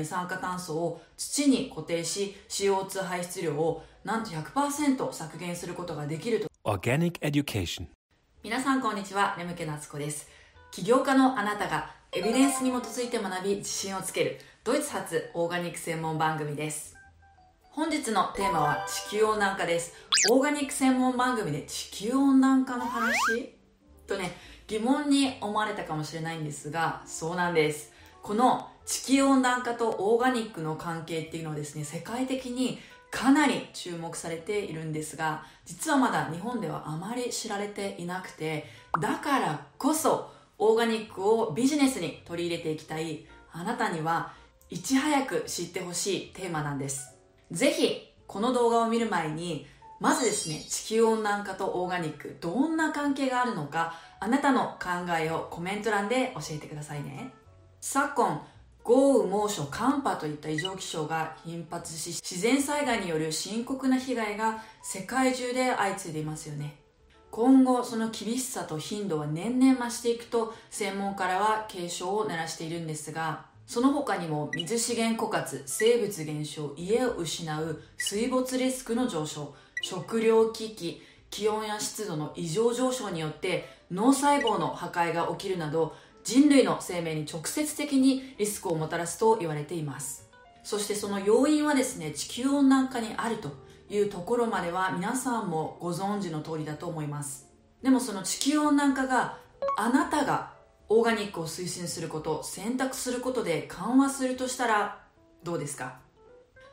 二酸化炭素を土に固定し CO2 排出量をなんと100%削減することができると。Organic Education. 皆さんこんにちはレムケ夏子です。起業家のあなたがエビデンスに基づいて学び自信をつけるドイツ発オーガニック専門番組です。本日のテーマは地球温暖化です。オーガニック専門番組で地球温暖化の話？とね疑問に思われたかもしれないんですがそうなんです。この地球温暖化とオーガニックの関係っていうのはですね世界的にかなり注目されているんですが実はまだ日本ではあまり知られていなくてだからこそオーガニックをビジネスに取り入れていきたい。あなたにはいち早く知ってほしいテーマなんです。ぜひこの動画を見る前にまずですね地球温暖化とオーガニックどんな関係があるのかあなたの考えをコメント欄で教えてくださいね。昨今豪雨猛暑寒波といった異常気象が頻発し自然災害による深刻な被害が世界中で相次いでいますよね。今後その厳しさと頻度は年々増していくと専門家らは警鐘を鳴らしているんですがその他にも水資源枯渇生物減少家を失う水没リスクの上昇食糧危機気温や湿度の異常上昇によって脳細胞の破壊が起きるなど人類の生命に直接的にリスクをもたらすと言われています。そしてその要因はですね地球温暖化にあるというところまでは皆さんもご存知の通りだと思います。でもその地球温暖化があなたがオーガニックを推進すること選択することで緩和するとしたらどうですか？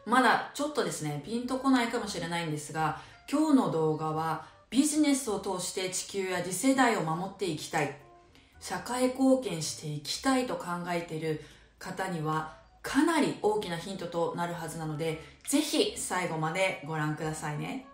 まだちょっとですねピンとこないかもしれないんですが今日の動画はビジネスを通して地球や次世代を守っていきたい。社会貢献していきたいと考えている方にはかなり大きなヒントとなるはずなのでぜひ最後までご覧くださいね。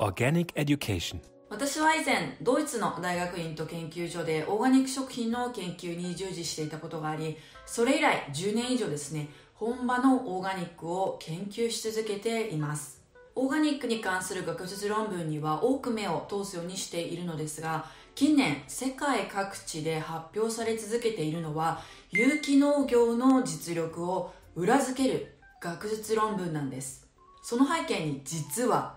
Organic Education. 私は以前ドイツの大学院と研究所でオーガニック食品の研究に従事していたことがありそれ以来10年以上ですね本場のオーガニックを研究し続けています。オーガニックに関する学術論文には多く目を通すようにしているのですが近年世界各地で発表され続けているのは有機農業の実力を裏付ける学術論文なんです。その背景に実は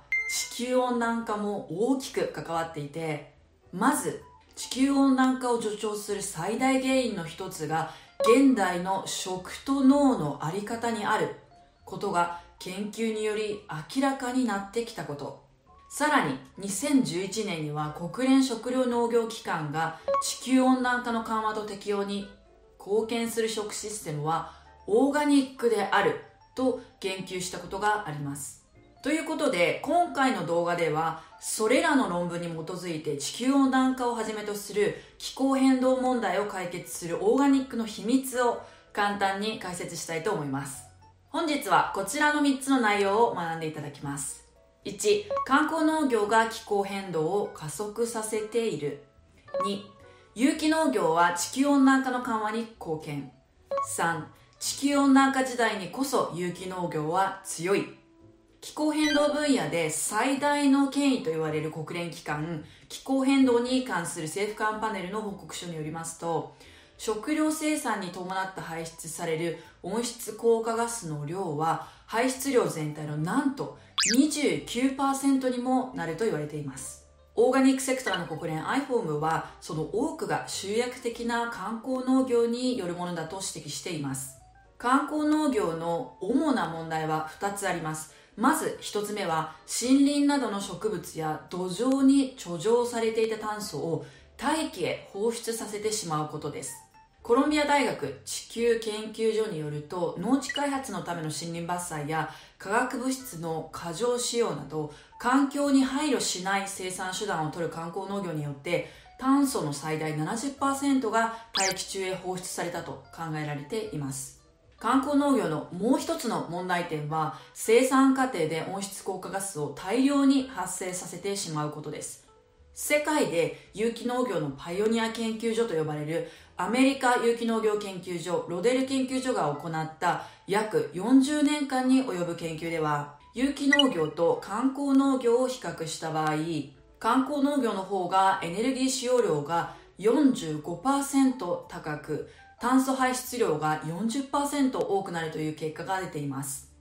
地球温暖化も大きく関わっていてまず地球温暖化を助長する最大原因の一つが現代の食と脳の在り方にあることが研究により明らかになってきたこと。さらに2011年には国連食糧農業機関が地球温暖化の緩和と適用に貢献する食システムはオーガニックであると言及したことがあります。ということで今回の動画ではそれらの論文に基づいて地球温暖化をはじめとする気候変動問題を解決するオーガニックの秘密を簡単に解説したいと思います。本日はこちらの3つの内容を学んでいただきます。1観光農業が気候変動を加速させている。2有機農業は地球温暖化の緩和に貢献。3地球温暖化時代にこそ有機農業は強い。気候変動分野で最大の権威と言われる国連機関気候変動に関する政府間パネルの報告書によりますと食料生産に伴って排出される温室効果ガスの量は排出量全体のなんと29%にもなると言われています。オーガニックセクターの国連 IFOM はその多くが集約的な観光農業によるものだと指摘しています。観光農業の主な問題は2つあります。まず1つ目は森林などの植物や土壌に貯蔵されていた炭素を大気へ放出させてしまうことです。コロンビア大学地球研究所によると農地開発のための森林伐採や化学物質の過剰使用など環境に配慮しない生産手段を取る観光農業によって炭素の最大70%が大気中へ放出されたと考えられています。観光農業のもう一つの問題点は生産過程で温室効果ガスを大量に発生させてしまうことです。世界で有機農業のパイオニア研究所と呼ばれるアメリカ有機農業研究所ロデル研究所が行った約40年間に及ぶ研究では有機農業と観光農業を比較した場合観光農業の方がエネルギー使用量が45%高く炭素排出量が40%多くなるという結果が出ています。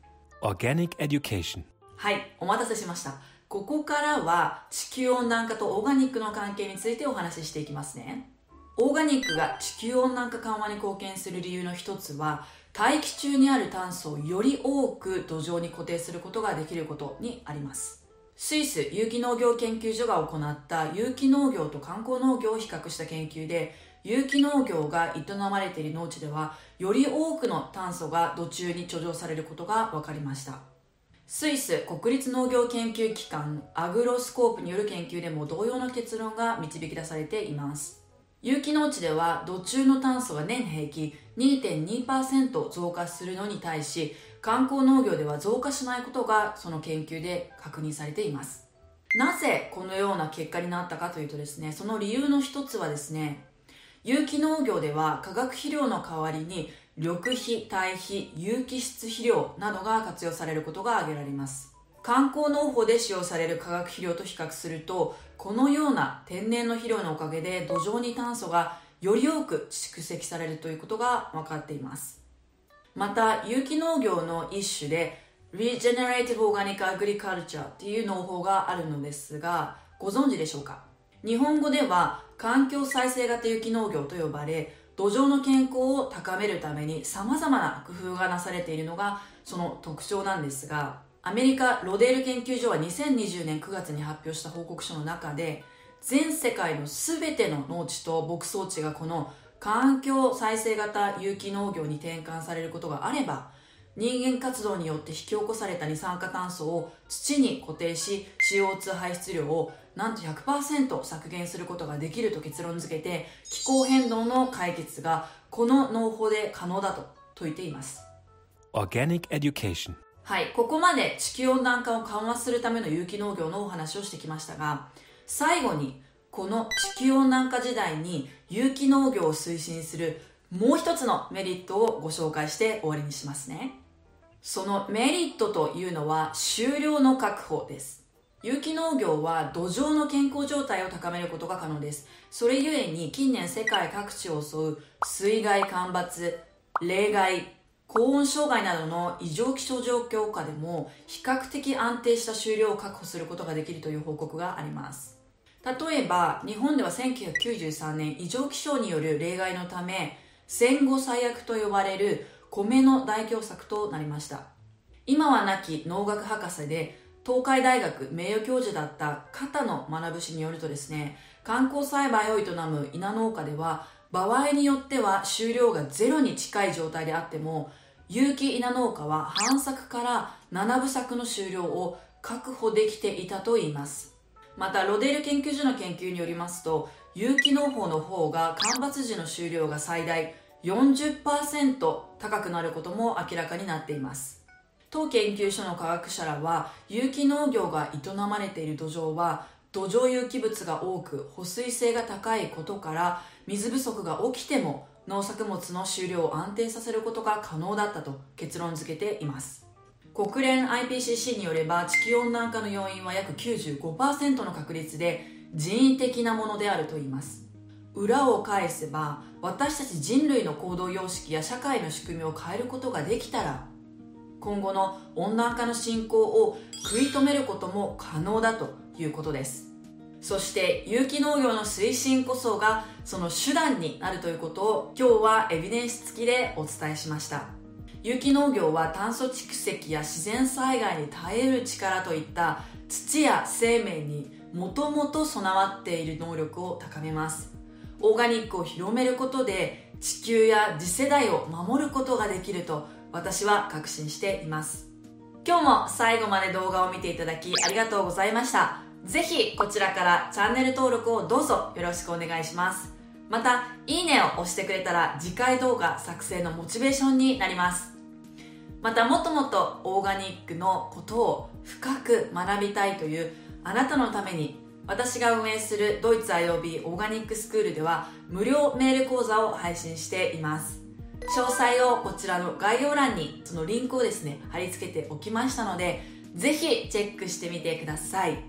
Organic Education. はいお待たせしましたここからは地球温暖化とオーガニックの関係についてお話ししていきますね。オーガニックが地球温暖化緩和に貢献する理由の一つは大気中にある炭素をより多く土壌に固定することができることにあります。スイス有機農業研究所が行った有機農業と観光農業を比較した研究で有機農業が営まれている農地ではより多くの炭素が土中に貯蔵されることが分かりました。スイス国立農業研究機関アグロスコープによる研究でも同様の結論が導き出されています。有機農地では土中の炭素が年平均2.2%増加するのに対し観光農業では増加しないことがその研究で確認されています。なぜこのような結果になったかというとですねその理由の一つはですね有機農業では化学肥料の代わりに緑肥、堆肥、有機質肥料などが活用されることが挙げられます。観光農法で使用される化学肥料と比較するとこのような天然の肥料のおかげで土壌に炭素がより多く蓄積されるということが分かっています。また有機農業の一種で Regenerative Organic Agriculture っていう農法があるのですがご存知でしょうか？日本語では環境再生型有機農業と呼ばれ土壌の健康を高めるために様々な工夫がなされているのがその特徴なんですがアメリカロデール研究所は2020年9月に発表した報告書の中で全世界の全ての農地と牧草地がこの環境再生型有機農業に転換されることがあれば人間活動によって引き起こされた二酸化炭素を土に固定し CO2 排出量をなんと100%削減することができると結論付けて気候変動の解決がこの農法で可能だと説いています。Organic Education. はいここまで地球温暖化を緩和するための有機農業のお話をしてきましたが最後にこの地球温暖化時代に有機農業を推進するもう一つのメリットをご紹介して終わりにしますねそのメリットというのは収量の確保です。有機農業は土壌の健康状態を高めることが可能です。それゆえに近年世界各地を襲う水害干ばつ冷害高温障害などの異常気象状況下でも比較的安定した収量を確保することができるという報告があります。例えば日本では1993年異常気象による例外のため戦後最悪と呼ばれる米の大凶作となりました。今は亡き農学博士で東海大学名誉教授だった片野学氏によるとですね観光栽培を営む稲農家では場合によっては収量がゼロに近い状態であっても有機稲農家は半作から7部作の収量を確保できていたといいます。またロデール研究所の研究によりますと有機農法の方が干ばつ時の収量が最大40%高くなることも明らかになっています。当研究所の科学者らは有機農業が営まれている土壌は土壌有機物が多く保水性が高いことから水不足が起きても農作物の収量を安定させることが可能だったと結論付けています。国連 IPCC によれば地球温暖化の要因は約95%の確率で人為的なものであると言います。裏を返せば私たち人類の行動様式や社会の仕組みを変えることができたら今後の温暖化の進行を食い止めることも可能だということです。そして有機農業の推進こそがその手段になるということを今日はエビデンス付きでお伝えしました。有機農業は炭素蓄積や自然災害に耐える力といった土や生命にもともと備わっている能力を高めます。オーガニックを広めることで地球や次世代を守ることができると私は確信しています。今日も最後まで動画を見ていただきありがとうございました。ぜひこちらからチャンネル登録をどうぞよろしくお願いします。またいいねを押してくれたら次回動画作成のモチベーションになります。またもっともっとオーガニックのことを深く学びたいというあなたのために私が運営するドイツ IOB オーガニックスクールでは無料メール講座を配信しています。詳細をこちらの概要欄にそのリンクをですね貼り付けておきましたのでぜひチェックしてみてください。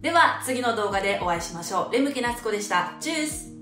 では次の動画でお会いしましょう。レムキナツコでした。チュース。